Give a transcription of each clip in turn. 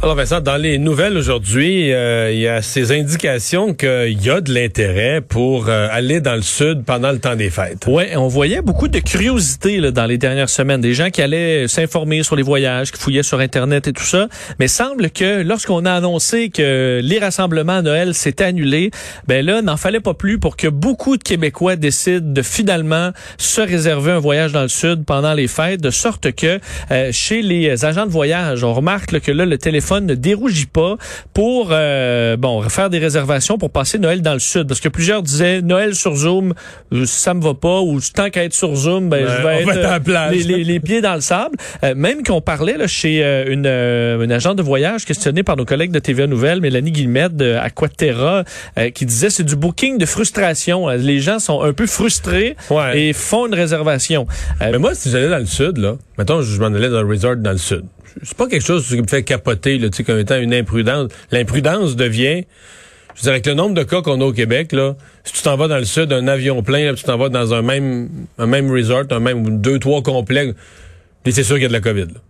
Alors Vincent, dans les nouvelles aujourd'hui, euh, il y a ces indications qu'il y a de l'intérêt pour euh, aller dans le sud pendant le temps des fêtes. Ouais, on voyait beaucoup de curiosité là, dans les dernières semaines, des gens qui allaient s'informer sur les voyages, qui fouillaient sur Internet et tout ça. Mais semble que lorsqu'on a annoncé que les rassemblements à Noël s'étaient annulés, ben là, n'en fallait pas plus pour que beaucoup de Québécois décident de finalement se réserver un voyage dans le sud pendant les fêtes, de sorte que euh, chez les agents de voyage, on remarque que là, le téléphone ne dérougit pas pour euh, bon faire des réservations pour passer Noël dans le sud, parce que plusieurs disaient Noël sur Zoom, euh, ça me va pas, ou tant qu'à être sur Zoom, ben, je vais être être à la euh, plage. les, les- les pieds dans le sable. Euh, même qu'on parlait là, chez une, une agent de voyage questionnée par nos collègues de TVA Nouvelle, Mélanie Guillemette de Aquaterra, qui disait c'est du booking de frustration. Les gens sont un peu frustrés Ouais. et font une réservation. Mais moi, si j'allais dans le sud, là, mettons, je m'en allais dans un resort dans le sud. C'est pas quelque chose qui me fait capoter, là, tu sais, comme étant une imprudence. L'imprudence devient, je dirais que le nombre de cas qu'on a au Québec, là, si tu t'en vas dans le sud, un avion plein, là, tu t'en vas dans un même, un même resort, un même, deux, trois complexes, puis c'est sûr qu'il y a de la COVID, là.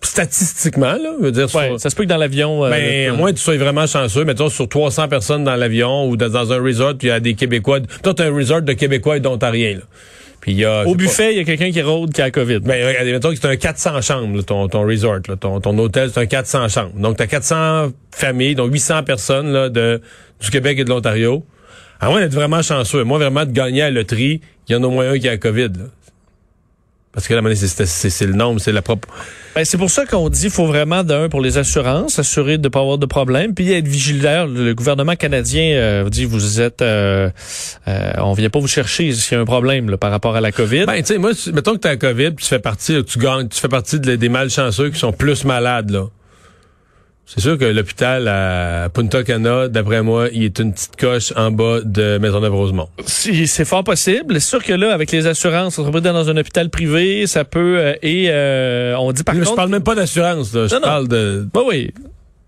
Statistiquement, là, je veux dire, ouais, sur- ça se peut que dans l'avion. euh, ben, moins tu sois vraiment chanceux, mettons, sur 300 personnes dans l'avion ou dans, dans un resort, il y a des Québécois. Toi, t'as un resort de Québécois et d'Ontariens, là. Puis il y a... au buffet, il y a quelqu'un qui rôde qui a la COVID. ben, regardez, mettons que c'est un 400 chambres, là, ton, ton resort, là, ton, ton hôtel, c'est un 400 chambres. Donc, t'as 400 familles, donc 800 personnes là, de, du Québec et de l'Ontario. À moins d'être vraiment chanceux, moi, vraiment, de gagner à la loterie, il y en a au moins un qui a la COVID. Là. Parce que là, c'est, c'est, le nombre, c'est la propre... Ben, c'est pour ça qu'on dit qu'il faut vraiment d'un pour les assurances, s'assurer de ne pas avoir de problème, puis être vigilant. Le gouvernement canadien euh, dit vous êtes, euh, euh, on vient pas vous chercher s'il y a un problème là, par rapport à la COVID. Ben, tu sais, moi, tu- mettons que t'as la COVID, puis tu fais partie, tu gagnes, tu fais partie de- des malchanceux qui sont plus malades, là. C'est sûr que l'hôpital à Punta Cana, d'après moi, il est une petite coche en bas de Maisonneuve-Rosemont. Si- c'est fort possible. C'est sûr que là, avec les assurances, on se dans un hôpital privé, ça peut euh, et euh, on dit par Mais contre. je parle même pas d'assurance, là. Je Non, parle de... Ben oui.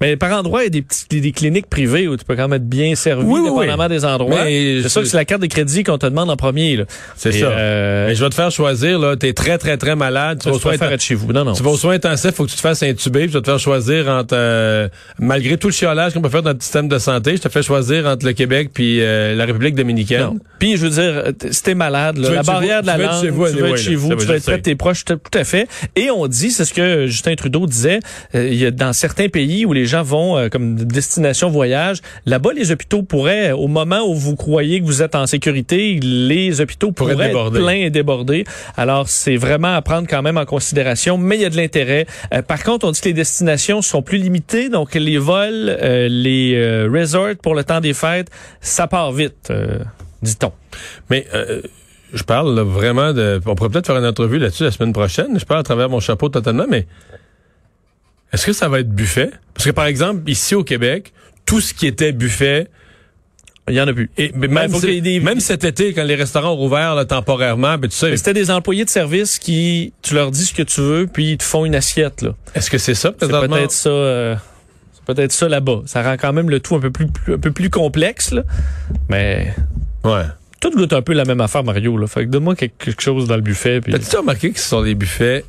Mais par endroit, il y a des, petits, des, des cliniques privées où tu peux quand même être bien servi, Oui, oui, dépendamment des endroits. C'est sûr que c'est la carte de crédit qu'on te demande en premier. là. C'est ça. euh, Mais je vais te faire choisir, là. T'es très, très, très malade. Tu tu vas, vas soins faire être chez vous. Non, non. tu vas aux soins intensifs, faut que tu te fasses intuber, puis je vais te faire choisir entre, euh, malgré tout le chiolage qu'on peut faire dans notre système de santé, je te fais choisir entre le Québec puis euh, la République dominicaine. Non. Puis je veux dire, t- si t'es malade, là, Tu la barrière de la tu être langue, chez vous, tu veux anyway, être chez vous, tu veux être près de tes proches, tout tout à fait. Et on dit, c'est ce que Justin Trudeau disait, euh, il y a dans certains pays où les gens vont euh, comme destination voyage, là-bas les hôpitaux pourraient, au moment où vous croyez que vous êtes en sécurité, les hôpitaux Pourraient pourraient, être pleins et débordés. Alors c'est vraiment à prendre quand même en considération, mais il y a de l'intérêt. Euh, par contre, on dit que les destinations sont plus limitées, donc les vols, euh, les euh, resorts pour le temps des fêtes, ça part vite, euh, dit-on. Mais euh, je parle là, vraiment de. On pourrait peut-être faire une entrevue là-dessus la semaine prochaine. Je parle à travers mon chapeau totalement, mais est-ce que ça va être buffet? Parce que par exemple, ici au Québec, tout ce qui était buffet. Il y en a plus. Et mais même, faut si- qu'il y ait des- même cet été, quand les restaurants ont rouvert là, temporairement, ben, tu sais, C'était des employés de service qui, tu leur dis ce que tu veux, puis ils te font une assiette. là. est-ce que c'est ça C'est peut-être ça. euh, c'est peut-être ça là-bas. Ça rend quand même le tout un peu plus, plus- un peu plus complexe, là. Mais Ouais. tout goûte un peu la même affaire, Mario. Là. Fait que donne-moi quelque, quelque chose dans le buffet. Puis... As-tu remarqué que ce sont des buffets?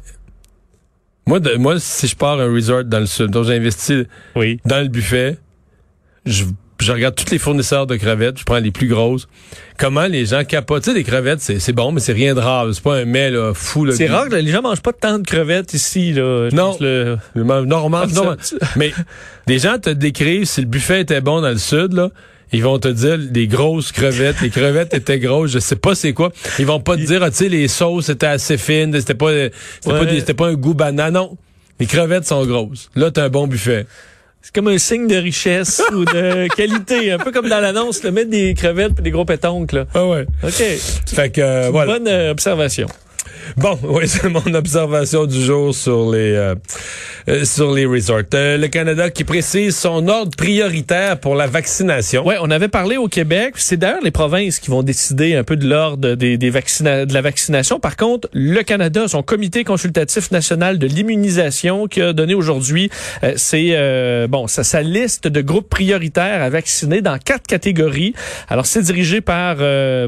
Moi, de, moi, si je pars à un resort dans le sud, donc j'investis Oui. dans le buffet, je, je regarde tous les fournisseurs de crevettes, je prends les plus grosses. Comment les gens capotent? Tu sais, les crevettes, c'est c'est bon, mais c'est rien de rare. C'est pas un mets là, fou. Là, C'est rare que les gens mangent pas tant de crevettes ici. Là. Je Non. le- Normal, Mais des gens te décrivent si le buffet était bon dans le sud, là. Ils vont te dire des grosses crevettes. Les crevettes étaient grosses. Je sais pas c'est quoi. Ils vont pas te dire, ah, tu sais, les sauces étaient assez fines. C'était pas, c'était Ouais. pas, des- pas un goût banane. Non. Les crevettes sont grosses. Là, t'as un bon buffet. C'est comme un signe de richesse ou de qualité. Un peu comme dans l'annonce, le mettre des crevettes et des gros pétoncles. Là. Ah ouais. OK. Fait que, euh, voilà. Bonne euh, observation. Bon, oui, c'est mon observation du jour sur les, euh, euh, sur les resorts. Euh, le Canada qui précise son ordre prioritaire pour la vaccination. Ouais, on avait parlé au Québec. C'est d'ailleurs les provinces qui vont décider un peu de l'ordre des, des vaccina de la vaccination. Par contre, le Canada, son comité consultatif national de l'immunisation qui a donné aujourd'hui, euh, c'est bon, sa, sa liste de groupes prioritaires à vacciner dans quatre catégories. Alors, c'est dirigé par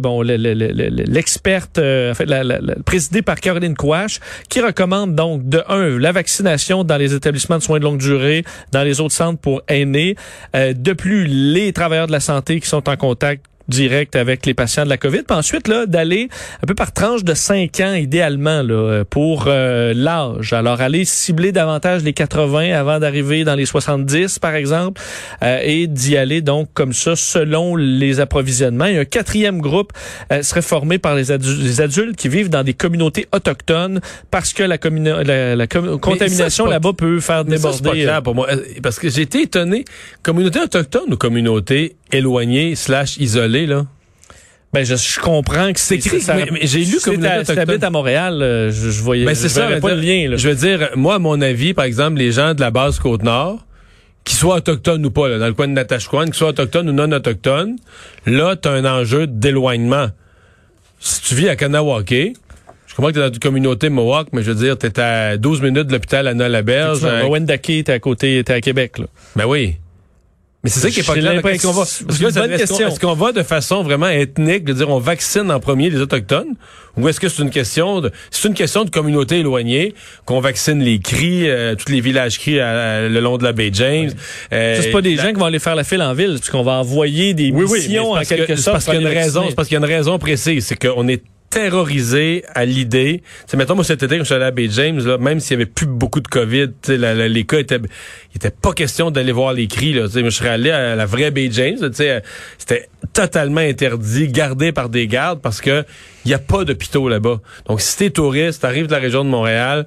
bon l'experte, en fait, la, la, présidée par Caroline Quash, qui recommande donc de un la vaccination dans les établissements de soins de longue durée, dans les autres centres pour aînés. Euh, de plus, les travailleurs de la santé qui sont en contact direct avec les patients de la COVID. Puis ensuite, là, d'aller un peu par tranche de 5 ans, idéalement, là, pour euh, l'âge. Alors, aller cibler davantage les 80 avant d'arriver dans les 70, par exemple, euh, et d'y aller donc comme ça, selon les approvisionnements. Et un quatrième groupe euh, serait formé par les, les, adultes qui vivent dans des communautés autochtones parce que la, la, la contamination là-bas peut faire déborder. Ça, clair pour moi. Parce que j'ai été étonné. Communauté autochtone ou communauté éloignée slash isolée là. Ben, je, comprends que c'est écrit. Mais, j'ai lu comme tu habites à Montréal, euh, je, je voyais. Ben, c'est ça. pas le lien. Là. Je veux dire, moi, à mon avis, par exemple, les gens de la base Côte-Nord, qu'ils soient autochtones ou pas, là, dans le coin de Natashquan, qu'ils soient autochtones ou non autochtones, là, t'as un enjeu d'éloignement. Si tu vis à Kanawake, je comprends que t'es dans une communauté Mohawk, mais je veux dire, t'es à 12 minutes de l'hôpital à Nola-Berge. À Wendake, t'es à côté, t'es à Québec, là? Ben oui. Mais c'est ça qui est pas clair. Est-ce qu'on va, est-ce qu'on va de façon vraiment ethnique, de dire on vaccine en premier les autochtones, ou est-ce que c'est une question de, c'est une question de communauté éloignée qu'on vaccine les cris, euh, tous les villages cris le long de la baie James. Euh, c'est pas des gens qui vont aller faire la file en ville, parce qu'on va envoyer des missions en quelque sorte. Parce qu'il y a une raison, c'est parce qu'il y a une raison précise, c'est qu'on est terrorisé à l'idée. C'est mettons moi cet été quand je suis allé à Bay James là, même s'il y avait plus beaucoup de Covid, les cas étaient il était pas question d'aller voir les cris là, je serais allé à la vraie Bay James, c'était totalement interdit, gardé par des gardes parce que il y a pas d'hôpitaux là-bas. Donc si t'es touriste, t'arrives de la région de Montréal,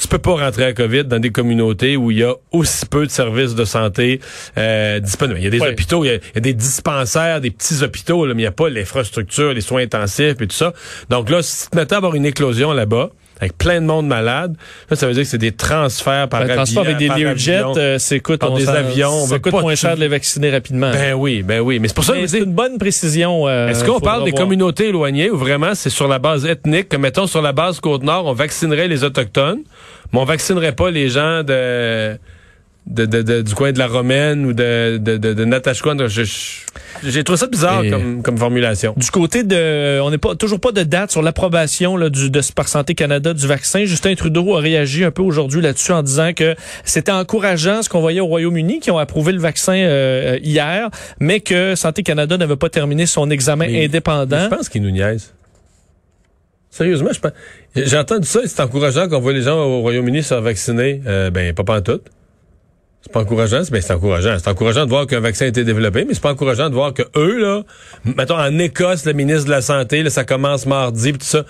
tu peux pas rentrer à COVID dans des communautés où il y a aussi peu de services de santé euh, disponibles. Il y a des hôpitaux, il y a, des dispensaires, des petits hôpitaux, là, mais il n'y a pas l'infrastructure, les soins intensifs et tout ça. Donc là, si tu à avoir une éclosion là-bas, avec plein de monde malade. Ça veut dire que c'est des transferts par avion. Transport avec des Learjet, euh, c'est coûte, des avions. On ça coûte moins cher de les vacciner rapidement. Ben oui, ben oui. Mais c'est pour ça que c'est une bonne précision. Euh, Est-ce qu'on parle des communautés éloignées ou vraiment c'est sur la base ethnique, que mettons sur la base Côte-Nord, on vaccinerait les Autochtones? mais on vaccinerait pas les gens de, de, de, du coin de la Romaine ou de, de, de, de J'ai trouvé ça bizarre comme, comme formulation. Du côté de, on n'est pas toujours pas de date sur l'approbation du de par Santé Canada du vaccin. Justin Trudeau a réagi un peu aujourd'hui là-dessus en disant que c'était encourageant ce qu'on voyait au Royaume-Uni qui ont approuvé le vaccin euh, hier, mais que Santé Canada n'avait pas terminé son examen indépendant. je pense qu'il nous niaise. Sérieusement, je pense. J'ai entendu ça, c'est encourageant qu'on voit les gens au Royaume-Uni se faire vacciner. Euh, ben, pas en tout. C'est pas encourageant, ben, c'est encourageant. C'est encourageant de voir qu'un vaccin a été développé, mais c'est pas encourageant de voir que eux, là, mettons, en Écosse, le ministre de la Santé, là, ça commence mardi, pis tout ça.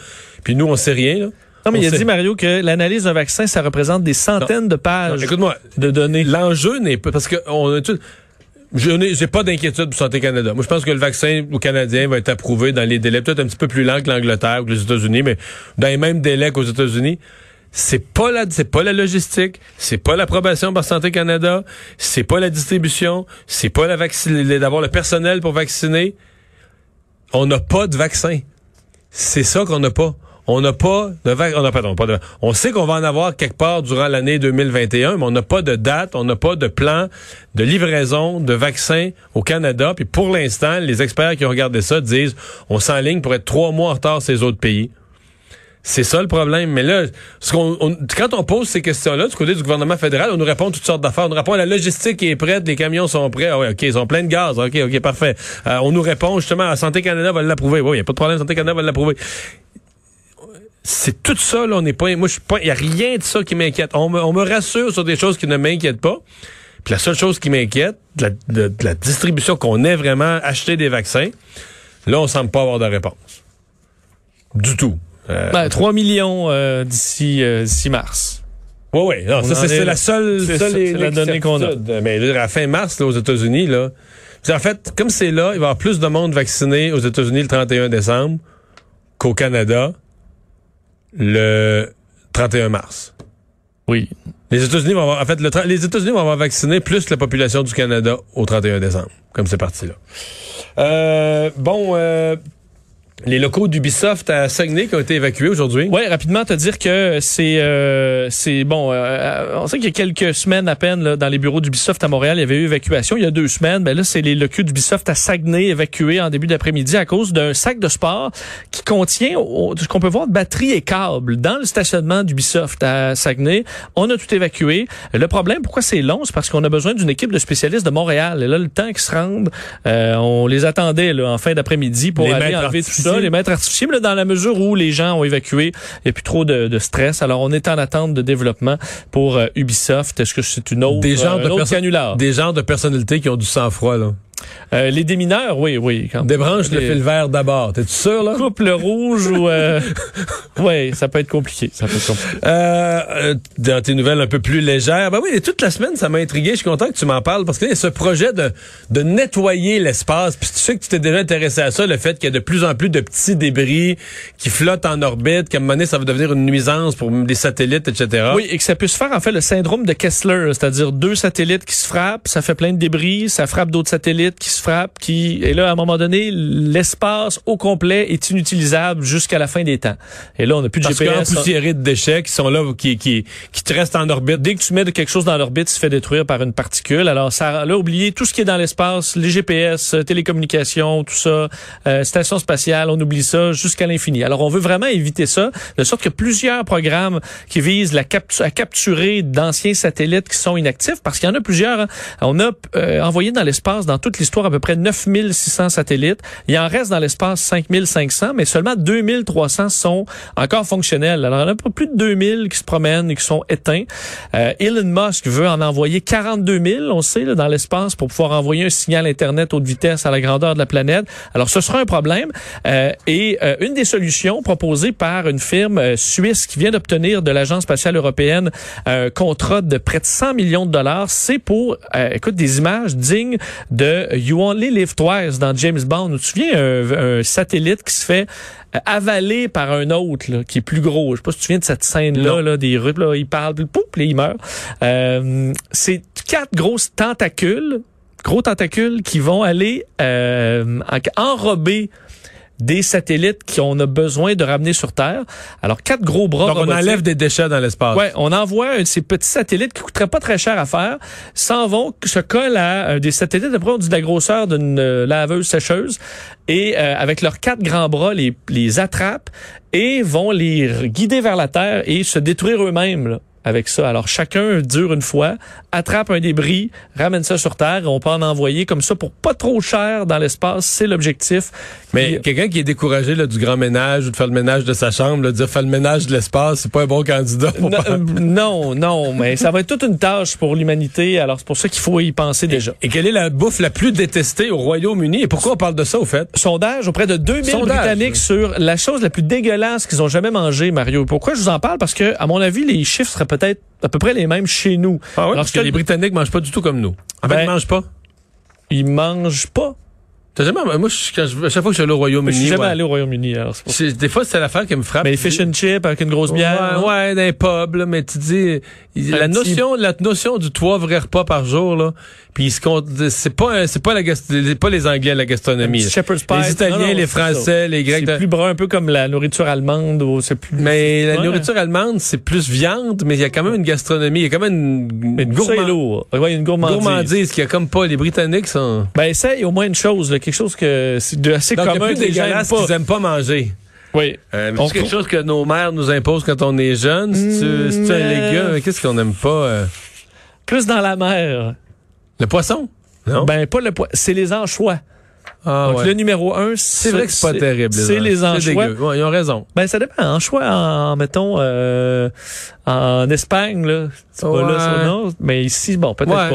Puis nous, on sait rien, là. Non, mais il a dit, Mario, que l'analyse d'un vaccin, ça représente des centaines de pages de données. L'enjeu n'est pas, parce que on a tout, je n'ai pas d'inquiétude pour Santé Canada. Moi, je pense que le vaccin au Canadien va être approuvé dans les délais peut-être un petit peu plus lents que l'Angleterre ou que les États-Unis, mais dans les mêmes délais qu'aux États-Unis. C'est pas la, c'est pas la logistique, c'est pas l'approbation par Santé Canada, c'est pas la distribution, c'est pas la vacciner, d'avoir le personnel pour vacciner. On n'a pas de vaccin. C'est ça qu'on n'a pas. On n'a pas de on a pardon, pas de on sait qu'on va en avoir quelque part durant l'année 2021, mais on n'a pas de date, on n'a pas de plan de livraison de vaccins au Canada. Puis pour l'instant, les experts qui ont regardé ça disent on s'enligne pour être trois mois en retard ces autres pays. C'est ça le problème. Mais là, quand on pose ces questions-là du côté du gouvernement fédéral, on nous répond toutes sortes d'affaires. On nous répond la logistique est prête, les camions sont prêts. Ah OK, ils sont pleins de gaz. OK, OK, parfait. Euh, on nous répond justement, la Santé Canada va l'approuver. Oui, il n'y a pas de problème, Santé Canada va l'approuver c'est tout ça, là, on n'est pas, moi, je suis pas, il y a rien de ça qui m'inquiète. On me, rassure sur des choses qui ne m'inquiètent pas. Puis la seule chose qui m'inquiète, de, de, la distribution, qu'on ait vraiment acheté des vaccins, là, on semble pas avoir de réponse. Du tout. Euh, ben, 3 millions euh, d'ici euh, d'ici mars. Oui, oui. Non, ça, c'est la seule, seule la donnée qu'on a. Mais à la fin mars, là, aux États-Unis, là, en fait, comme c'est là, il va y avoir plus de monde vacciné aux États-Unis le 31 décembre qu'au Canada le 31 mars. Oui. Les États-Unis vont avoir, en fait, le les États-Unis vont avoir vacciné plus la population du Canada au 31 décembre, comme c'est parti là. Euh, bon, euh, les locaux d'Ubisoft à Saguenay qui ont été évacués aujourd'hui. Oui, rapidement te dire que c'est euh, c'est bon. euh, on sait qu'il y a quelques semaines à peine là, dans les bureaux d'Ubisoft à Montréal, il y avait eu évacuation. Il y a deux semaines, ben là c'est les locaux d'Ubisoft à Saguenay évacués en début d'après-midi à cause d'un sac de sport qui contient ce qu'on peut voir de batterie et câbles dans le stationnement d'Ubisoft à Saguenay. On a tout évacué. Le problème, pourquoi c'est long, c'est parce qu'on a besoin d'une équipe de spécialistes de Montréal. Et là, le temps qu'ils se rendent, euh, on les attendait là, en fin d'après-midi pour Les aller enlever tout artificiers. Ça, les maîtres artificiels, mais dans la mesure où les gens ont évacué, il n'y a plus trop de, de stress. Alors, on est en attente de développement pour euh, Ubisoft. Est-ce que c'est une autre, Des genres euh, de autre canular? Des genres de personnalités qui ont du sang-froid, là. Euh, les démineurs, oui, oui. Quand Débranche le Les- fil vert d'abord. T'es-tu sûr, là? Couple rouge ou... Euh... oui, ça peut être compliqué. Ça peut être compliqué. Euh, euh, dans tes nouvelles un peu plus légères, ben oui, et toute la semaine, ça m'a intrigué. Je suis content que tu m'en parles parce que là, ce projet de, de nettoyer l'espace. Puis tu sais que tu t'es déjà intéressé à ça, le fait qu'il y a de plus en plus de petits débris qui flottent en orbite, qu'à un moment donné, ça va devenir une nuisance pour des satellites, etc. Oui, et que ça puisse faire en fait le syndrome de Kessler, c'est-à-dire deux satellites qui se frappent, ça fait plein de débris, ça frappe d'autres satellites qui se frappent, qui et là à un moment donné l'espace au complet est inutilisable jusqu'à la fin des temps. Et là on n'a plus de Parce GPS. qu'empoussiérés de déchets qui sont là, qui, qui, qui te restent en orbite. Dès que tu mets de quelque chose dans l'orbite, il se fait détruire par une particule. Alors, ça, là, oubliez tout ce qui est dans l'espace, les GPS, euh, télécommunications, tout ça, euh, station spatiale, on oublie ça jusqu'à l'infini. Alors, on veut vraiment éviter ça, de sorte que plusieurs programmes qui visent la captu- à capturer d'anciens satellites qui sont inactifs, parce qu'il y en a plusieurs. hein. On a euh, envoyé dans l'espace, dans toute l'histoire, à peu près 9600 satellites. Il en reste dans l'espace 5500, mais seulement 2300 sont encore fonctionnels. Alors, il y en a plus de 2000 qui se promènent et qui sont éteints. Euh, Elon Musk veut en envoyer 42 000, on sait, là, dans l'espace pour pouvoir envoyer un signal Internet haute vitesse à la grandeur de la planète. Alors, ce sera un problème. Euh, et euh, une des solutions proposées par une firme euh, suisse qui vient d'obtenir de l'Agence spatiale européenne un contrat de près de 100 millions de dollars, c'est pour, euh, écoute, des images dignes de You Only Live Twice dans James Bond. Tu te souviens un, un satellite qui se fait euh, avalé par un autre là, qui est plus gros. Je sais pas si tu te souviens de cette scène-là, là, des rues, là, il parle, puis pouf, puis il meurt. Euh, c'est quatre grosses tentacules, gros tentacules qui vont aller euh, en- enrober des satellites qu'on a besoin de ramener sur Terre. Alors, quatre gros bras Donc, on enlève des déchets dans l'espace. Ouais, on envoie un de ces petits satellites qui coûteraient pas très cher à faire, s'en vont, se collent à euh, des satellites, après on dit de la grosseur d'une euh, laveuse sécheuse, et euh, avec leurs quatre grands bras, les, les attrapent et vont les guider vers la Terre et se détruire eux-mêmes. Là, Avec ça. Alors, chacun dure une fois, attrape un débris, ramène ça sur Terre, et on peut en envoyer comme ça pour pas trop cher dans l'espace. C'est l'objectif. Mais Puis- quelqu'un qui est découragé là, du grand ménage ou de faire le ménage de sa chambre, là, dire faire le ménage de l'espace, c'est pas un bon candidat. pour Non, euh, non, non, mais ça va être toute une tâche pour l'humanité. Alors, c'est pour ça qu'il faut y penser déjà. Et quelle est la bouffe la plus détestée au Royaume-Uni? Et pourquoi on parle de ça, au fait? sondage auprès de 2000 Sondage. Britanniques sur la chose la plus dégueulasse qu'ils ont jamais mangée, Mario. Pourquoi je vous en parle? Parce que, à mon avis, les chiffres seraient peut-être à peu près les mêmes chez nous. Ah oui, parce que que- les Britanniques mangent pas du tout comme nous. En fait, Ben, ils mangent pas. Ils mangent pas. T'as jamais, moi, je- quand je- à chaque fois que je suis allé au Je Royaume-Uni, suis jamais ouais. allé au Royaume-Uni. alors des fois, c'est l'affaire qui me frappe. Mais les fish and chips avec une grosse bière. Ouais, ouais, dans les pubs, là, mais tu dis, la petit- notion, la notion du trois vrais repas par jour, là, puis c'est pas, c'est pas la, pas les Anglais la gastronomie. Shepherd's pie. Les Italiens, Non, non, les Français, les Grecs. C'est plus brun, un peu comme la nourriture allemande. Ou c'est plus. Mais la Ouais. nourriture allemande, c'est plus viande, mais il y a quand même une gastronomie, il y a quand même une, Mais une gourmand- lourd. Ouais, il y a une gourmandise. gourmandise qu'il y a comme pas. Les Britanniques sont... Ben, essaye au moins une chose, là, quelque chose que c'est de assez Donc, commun plus que les gens aiment dégueulasse pas. qu'ils aiment pas manger. Oui. Euh, c'est quelque chose que nos mères nous imposent quand on est jeune. Si tu, si tu un euh, légume, qu'est-ce qu'on aime pas? euh? Plus dans la mer. Le poisson? Non? Ben, pas le poids. C'est les anchois. Ah, Donc, ouais. le numéro un, C'est vrai que c'est pas terrible. C'est les anchois. Ouais, ils ont raison. Ben, ça dépend. Anchois, en, mettons, euh, en Espagne, là. C'est pas là, ça, non. Mais ici, bon, peut-être pas.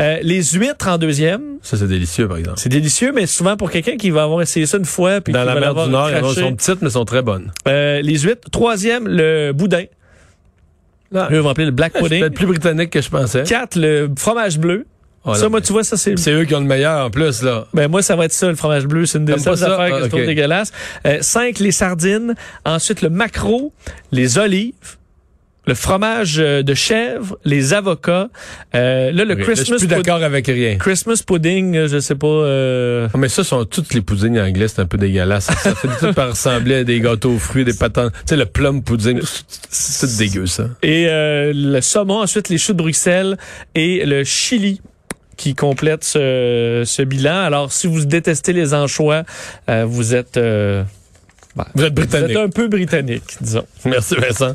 Euh, les huîtres en deuxième. Ça, c'est délicieux, par exemple. C'est délicieux, mais souvent pour quelqu'un qui va avoir essayé ça une fois. Puis Dans la mer du Nord, elles sont petites, mais sont très bonnes. Euh, les huîtres. Troisième, le boudin. Ah, Eux vont appeler le black c'est pudding. peut-être plus britannique que je pensais. Quatre, le fromage bleu. Oh, ça, moi, tu vois, ça, c'est C'est eux qui ont le meilleur, en plus, là. Ben moi, ça va être ça, le fromage bleu. C'est une des seules affaires Ah, que je trouve ok. dégueulasse. Euh, cinq, les sardines. Ensuite, le maquereau, les olives. le fromage euh, de chèvre, les avocats. Euh, là, le Ok, là, Christmas je suis plus d'accord avec rien. Christmas pudding, euh, je sais pas. euh, Ah, mais ça sont toutes les puddings anglais, c'est un peu dégueulasse. Ça fait tout par ressembler à des gâteaux aux fruits, des patates. Tu sais, le plum pudding, c'est dégueu, ça. et euh, le saumon, ensuite les choux de Bruxelles et le chili qui complète ce, ce bilan. Alors, si vous détestez les anchois, euh, vous êtes, euh, ben, Vous êtes vous êtes britannique. un peu britannique, disons. Merci, Vincent.